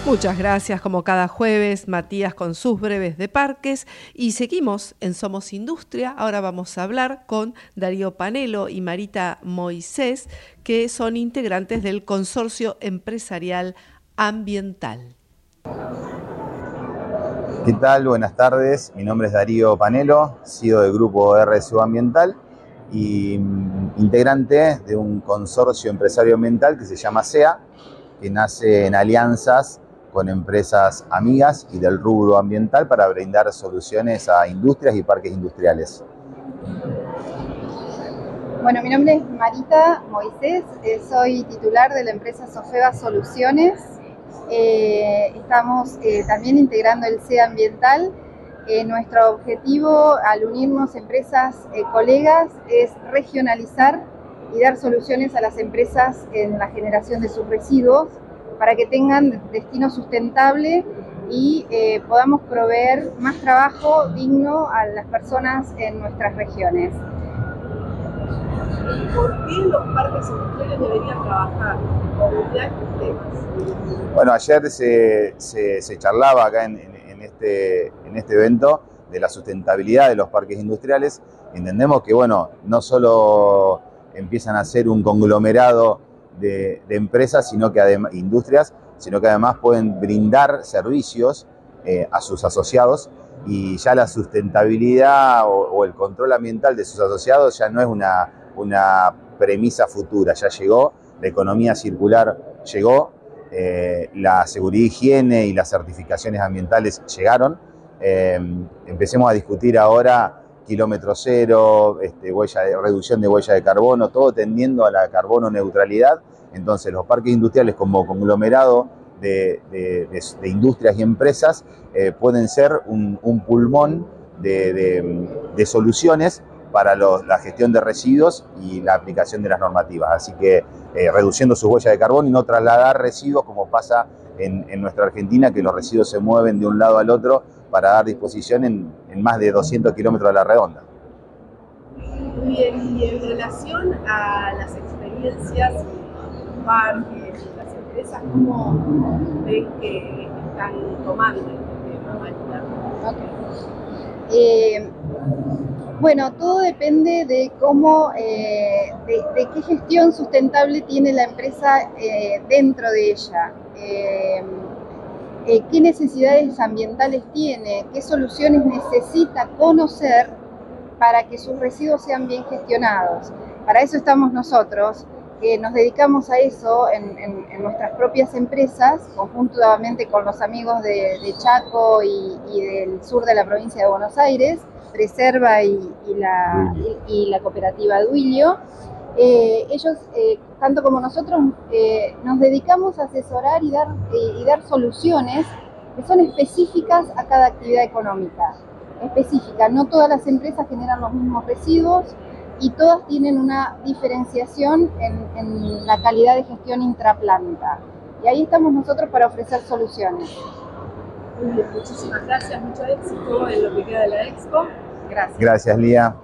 Muchas gracias, como cada jueves, Matías con sus breves de parques. Y seguimos en Somos Industria. Ahora vamos a hablar con Darío Panelo y Marita Moisés, que son integrantes del Consorcio Empresarial Ambiental. ¿Qué tal? Buenas tardes. Mi nombre es Darío Panelo, CEO del grupo RSU Ambiental y mm, integrante de un consorcio empresario ambiental que se llama SEA, que nace en alianzas con empresas amigas y del rubro ambiental para brindar soluciones a industrias y parques industriales. Bueno, mi nombre es Marita Moisés, eh, soy titular de la empresa Sofeba Soluciones. Eh, estamos eh, también integrando el CEA Ambiental. nuestro objetivo al unirnos empresas colegas es regionalizar y dar soluciones a las empresas en la generación de sus residuos para que tengan destino sustentable y eh, podamos proveer más trabajo digno a las personas en nuestras regiones. ¿Por qué los parques industriales deberían trabajar con temas? Bueno, ayer se, se, charlaba acá en, en, este, en este evento de la sustentabilidad de los parques industriales. Entendemos que, bueno, no solo empiezan a ser un conglomerado de, empresas, sino que además, industrias, sino que además pueden brindar servicios eh, a sus asociados y ya la sustentabilidad o, el control ambiental de sus asociados ya no es una, una premisa futura, ya llegó, la economía circular llegó, eh, la seguridad, higiene y las certificaciones ambientales llegaron. Eh, empecemos a discutir ahora kilómetro cero, este, huella de, reducción de huella de carbono, todo tendiendo a la carbono neutralidad. Entonces los parques industriales como conglomerado de, industrias y empresas eh, pueden ser un, pulmón de, soluciones para la gestión de residuos y la aplicación de las normativas. Así que eh, reduciendo su huella de carbono y no trasladar residuos como pasa en nuestra Argentina, que los residuos se mueven de un lado al otro para dar disposición en, más de 200 kilómetros de la redonda. Muy bien, y en relación a las experiencias, parques, las empresas, ¿cómo ven que están tomando este tema, eh, bueno, todo depende de cómo, eh, de, qué gestión sustentable tiene la empresa eh, dentro de ella. Eh, qué necesidades ambientales tiene, qué soluciones necesita conocer para que sus residuos sean bien gestionados. Para eso estamos nosotros, que nos dedicamos a eso en, nuestras propias empresas, conjuntamente con los amigos de, Chaco y, del sur de la provincia de Buenos Aires, Preserva y, la, la, cooperativa Duilio. Eh, ellos, eh, tanto como nosotros, eh, nos dedicamos a asesorar y dar, y dar soluciones que son específicas a cada actividad económica. Específica, no todas las empresas generan los mismos residuos y todas tienen una diferenciación en, en la calidad de gestión intraplanta. Y ahí estamos nosotros para ofrecer soluciones. Muy bien, muchísimas gracias, mucho éxito en lo que queda de la expo. Gracias. Gracias, Lía.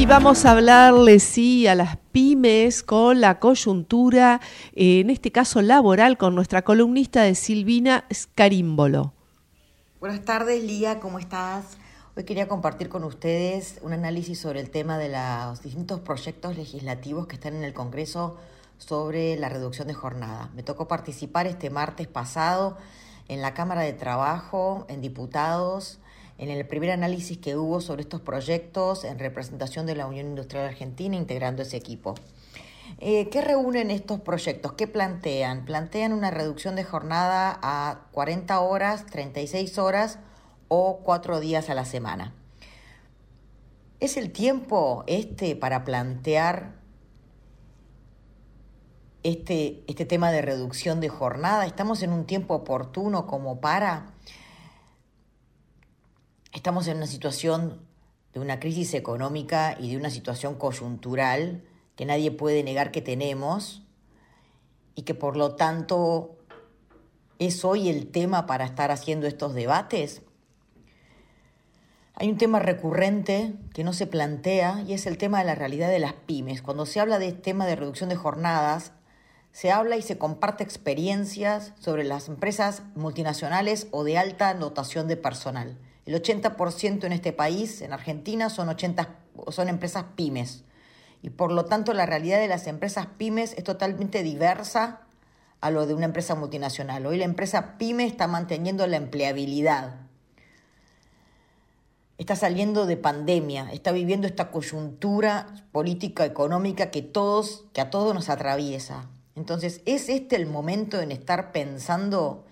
Y vamos a hablarle, sí, a las pymes con la coyuntura, en este caso laboral, con nuestra columnista de Silvina Scarímbolo. Buenas tardes, Lía, ¿cómo estás? Hoy quería compartir con ustedes un análisis sobre el tema de los distintos proyectos legislativos que están en el Congreso sobre la reducción de jornada. Me tocó participar este martes pasado en la Cámara de Trabajo, en diputados, en el primer análisis que hubo sobre estos proyectos en representación de la Unión Industrial Argentina integrando ese equipo. Eh, ¿Qué reúnen estos proyectos? ¿Qué plantean? Plantean una reducción de jornada a 40 horas, 36 horas o 4 días a la semana. ¿Es el tiempo este para plantear este, este tema de reducción de jornada? ¿Estamos en un tiempo oportuno como para? Estamos en una situación de una crisis económica y de una situación coyuntural que nadie puede negar que tenemos y que por lo tanto es hoy el tema para estar haciendo estos debates? Hay un tema recurrente que no se plantea y es el tema de la realidad de las pymes. Cuando se habla de tema de reducción de jornadas, se habla y se comparte experiencias sobre las empresas multinacionales o de alta dotación de personal. El 80% en este país, en Argentina, son, 80, son empresas pymes y por lo tanto la realidad de las empresas pymes es totalmente diversa a lo de una empresa multinacional. Hoy la empresa pyme está manteniendo la empleabilidad, está saliendo de pandemia, está viviendo esta coyuntura política económica que todos que a todos nos atraviesa. Entonces, ¿es este el momento en estar pensando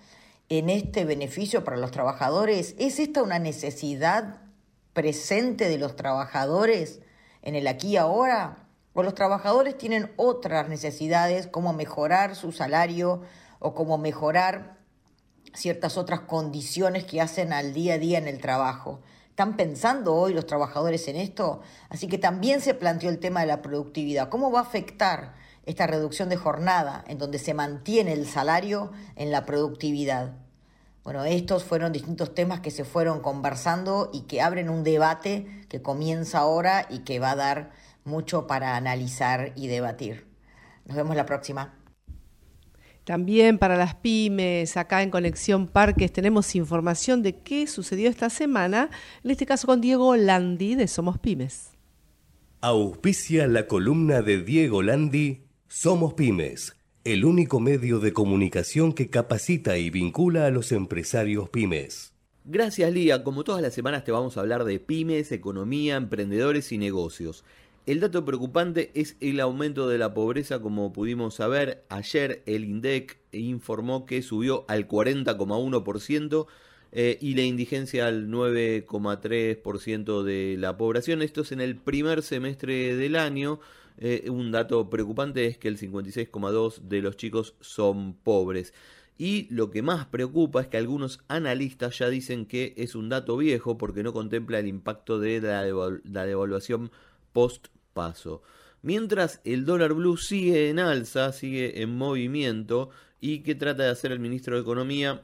en este beneficio para los trabajadores? ¿Es esta una necesidad presente de los trabajadores? en el aquí y ahora, o los trabajadores tienen otras necesidades como mejorar su salario o como mejorar ciertas otras condiciones que hacen al día a día en el trabajo. ¿Están pensando hoy los trabajadores en esto? Así que también se planteó el tema de la productividad. ¿Cómo va a afectar esta reducción de jornada en donde se mantiene el salario en la productividad? Bueno, estos fueron distintos temas que se fueron conversando y que abren un debate que comienza ahora y que va a dar mucho para analizar y debatir. Nos vemos la próxima. También para las pymes, acá en Conexión Parques tenemos información de qué sucedió esta semana, en este caso con Diego Landi de Somos Pymes. Auspicia la columna de Diego Landi, Somos Pymes el único medio de comunicación que capacita y vincula a los empresarios pymes. Gracias Lía, como todas las semanas te vamos a hablar de pymes, economía, emprendedores y negocios. El dato preocupante es el aumento de la pobreza, como pudimos saber ayer el INDEC informó que subió al 40,1% eh, y la indigencia al 9,3% de la población. Esto es en el primer semestre del año. Eh, un dato preocupante es que el 56,2% de los chicos son pobres. Y lo que más preocupa es que algunos analistas ya dicen que es un dato viejo porque no contempla el impacto de la, devaluación post-paso. Mientras el dólar blue sigue en alza, sigue en movimiento y que trata de hacer el ministro de Economía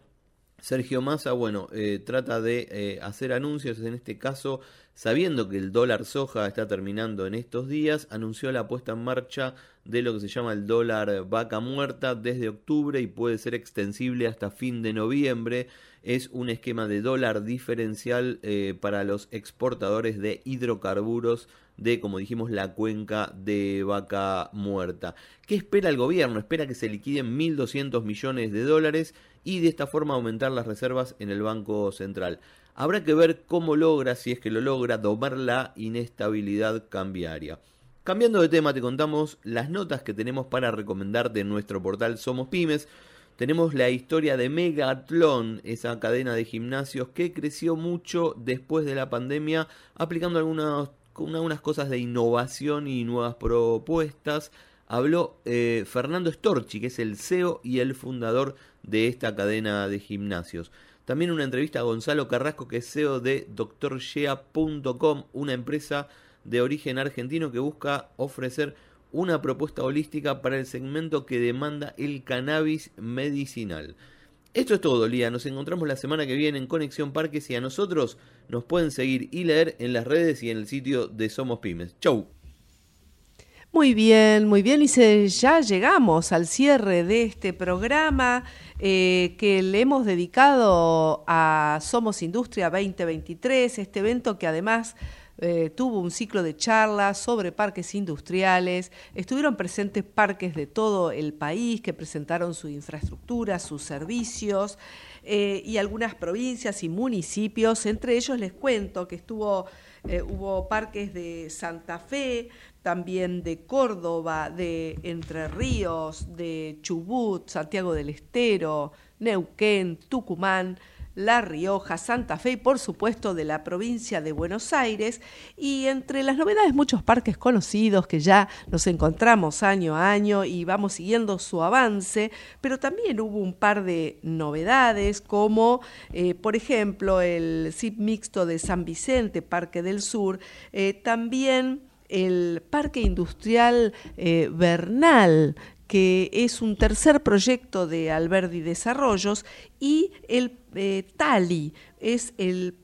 Sergio Massa, bueno, eh, trata de eh, hacer anuncios, en este caso, sabiendo que el dólar soja está terminando en estos días, anunció la puesta en marcha de lo que se llama el dólar vaca muerta desde octubre y puede ser extensible hasta fin de noviembre. Es un esquema de dólar diferencial eh, para los exportadores de hidrocarburos de, como dijimos, la cuenca de vaca muerta. ¿Qué espera el gobierno? Espera que se liquiden 1.200 millones de dólares y de esta forma aumentar las reservas en el Banco Central. Habrá que ver cómo logra, si es que lo logra, domar la inestabilidad cambiaria. Cambiando de tema, te contamos las notas que tenemos para recomendarte en nuestro portal Somos Pymes. Tenemos la historia de Megatlon, esa cadena de gimnasios que creció mucho después de la pandemia, aplicando algunas, algunas cosas de innovación y nuevas propuestas. Habló eh, Fernando Storchi, que es el CEO y el fundador de esta cadena de gimnasios. También una entrevista a Gonzalo Carrasco, que es CEO de doctorshea.com, una empresa de origen argentino que busca ofrecer una propuesta holística para el segmento que demanda el cannabis medicinal. Esto es todo, Lía. Nos encontramos la semana que viene en Conexión Parques y a nosotros nos pueden seguir y leer en las redes y en el sitio de Somos Pymes. Chau. Muy bien, muy bien. Y ya llegamos al cierre de este programa eh, que le hemos dedicado a Somos Industria 2023, este evento que además eh, tuvo un ciclo de charlas sobre parques industriales. Estuvieron presentes parques de todo el país que presentaron su infraestructura, sus servicios. Eh, y algunas provincias y municipios. Entre ellos les cuento que estuvo, eh, hubo parques de Santa Fe, también de Córdoba, de Entre Ríos, de Chubut, Santiago del Estero, Neuquén, Tucumán. La Rioja, Santa Fe y por supuesto de la provincia de Buenos Aires. Y entre las novedades muchos parques conocidos que ya nos encontramos año a año y vamos siguiendo su avance, pero también hubo un par de novedades como eh, por ejemplo el CIP mixto de San Vicente, Parque del Sur, eh, también el Parque Industrial eh, Bernal, que es un tercer proyecto de Alberdi Desarrollos, y el eh, Tali es el,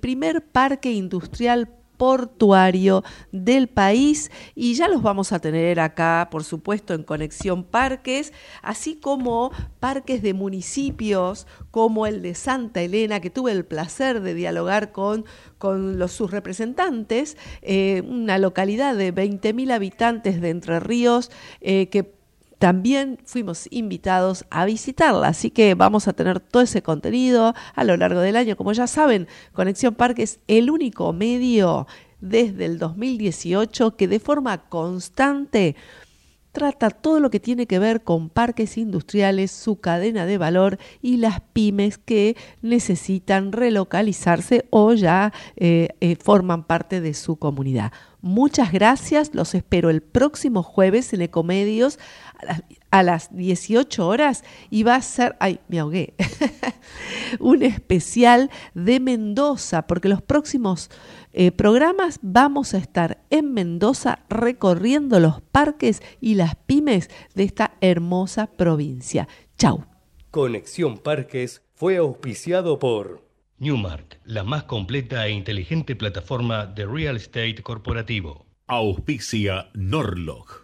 primer parque industrial portuario del país. Y ya los vamos a tener acá, por supuesto, en Conexión Parques, así como parques de municipios como el de Santa Elena, que tuve el placer de dialogar con, con los, sus representantes, eh, una localidad de 20.000 habitantes de Entre Ríos, eh, que también fuimos invitados a visitarla, así que vamos a tener todo ese contenido a lo largo del año. Como ya saben, Conexión Parque es el único medio desde el 2018 que de forma constante trata todo lo que tiene que ver con parques industriales, su cadena de valor y las pymes que necesitan relocalizarse o ya eh, eh, forman parte de su comunidad. Muchas gracias, los espero el próximo jueves en Ecomedios a las, 18 horas y va a ser, ay, me ahogué, un especial de Mendoza, porque los próximos eh, programas vamos a estar en Mendoza recorriendo los parques y las pymes de esta hermosa provincia. Chau. Conexión Parques fue auspiciado por Newmark, la más completa e inteligente plataforma de real estate corporativo. Auspicia Norlog,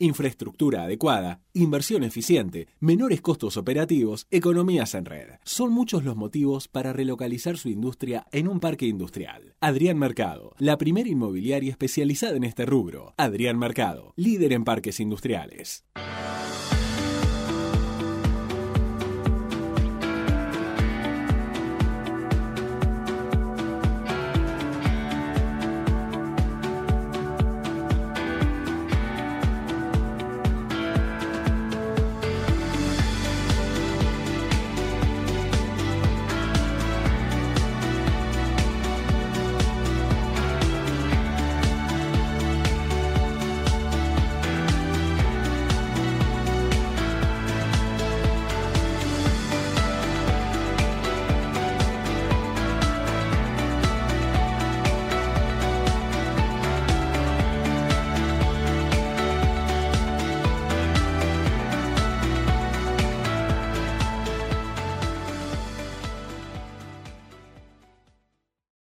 Infraestructura adecuada, inversión eficiente, menores costos operativos, economías en red. Son muchos los motivos para relocalizar su industria en un parque industrial. Adrián Mercado, la primera inmobiliaria especializada en este rubro. Adrián Mercado, líder en parques industriales.